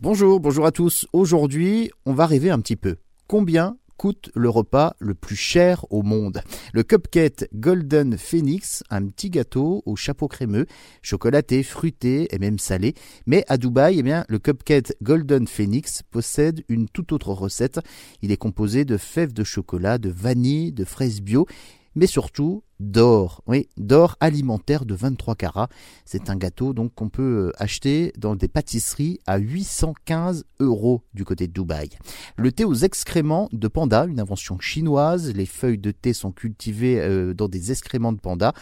Bonjour, bonjour à tous. Aujourd'hui, on va rêver un petit peu. Combien coûte le repas le plus cher au monde? Le cupcake Golden Phoenix, un petit gâteau au chapeau crémeux, chocolaté, fruité et même salé. Mais à Dubaï, eh bien, le cupcake Golden Phoenix possède une toute autre recette. Il est composé de fèves de chocolat, de vanille, de fraises bio mais surtout d'or, oui, d'or alimentaire de 23 carats. C'est un gâteau donc qu'on peut euh, acheter dans des pâtisseries à 815 euros du côté de Dubaï. Le thé aux excréments de panda, une invention chinoise. Les feuilles de thé sont cultivées euh, dans des excréments de panda.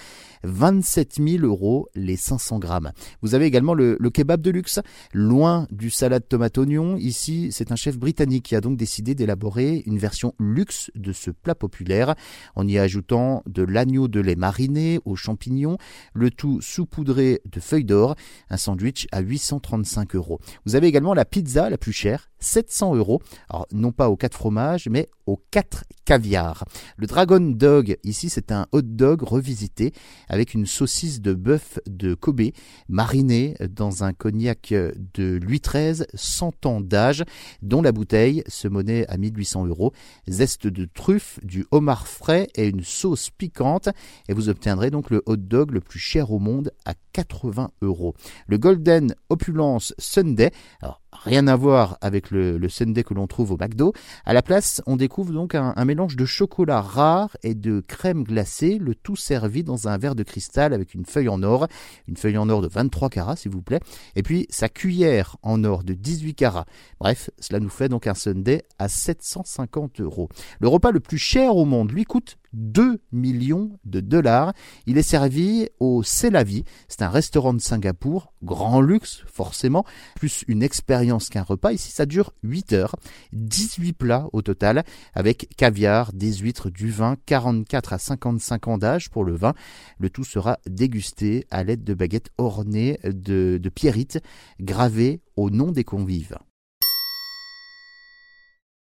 27 000 euros les 500 grammes. Vous avez également le, kebab de luxe, loin du salade tomate oignon. Ici, c'est un chef britannique qui a donc décidé d'élaborer une version luxe de ce plat populaire en y ajoutant de l'agneau de lait mariné aux champignons, le tout saupoudré de feuilles d'or, un sandwich à 835 euros. Vous avez également la pizza la plus chère, 700 euros. Alors, non pas aux 4 fromages, mais aux 4 caviar. Le Dragon Dog, ici, c'est un hot dog revisité avec une saucisse de bœuf de Kobe marinée dans un cognac de Louis XIII, 100 ans d'âge, dont la bouteille se monnaie à 1800 euros. Zeste de truffe, du homard frais et une sauce piquante. Et vous obtiendrez donc le hot dog le plus cher au monde à 80 euros. Le Golden Opulence Sunday, alors rien à voir avec le, le Sunday que l'on trouve au McDo. À la place, on découvre donc un, mélange de chocolat rare et de crème glacée, le tout servi dans un verre de cristal avec une feuille en or, une feuille en or de 23 carats s'il vous plaît, et puis sa cuillère en or de 18 carats. Bref, cela nous fait donc un Sunday à 750 euros. Le repas le plus cher au monde lui coûte 2 millions de dollars. Il est servi au Celavi, c'est un restaurant de Singapour, grand luxe forcément, plus une expérience qu'un repas. Ici ça dure 8 heures, 18 plats au total, avec caviar, des huîtres, du vin, 44 à 55 ans d'âge pour le vin. Le tout sera dégusté à l'aide de baguettes ornées de, de pierrites gravées au nom des convives.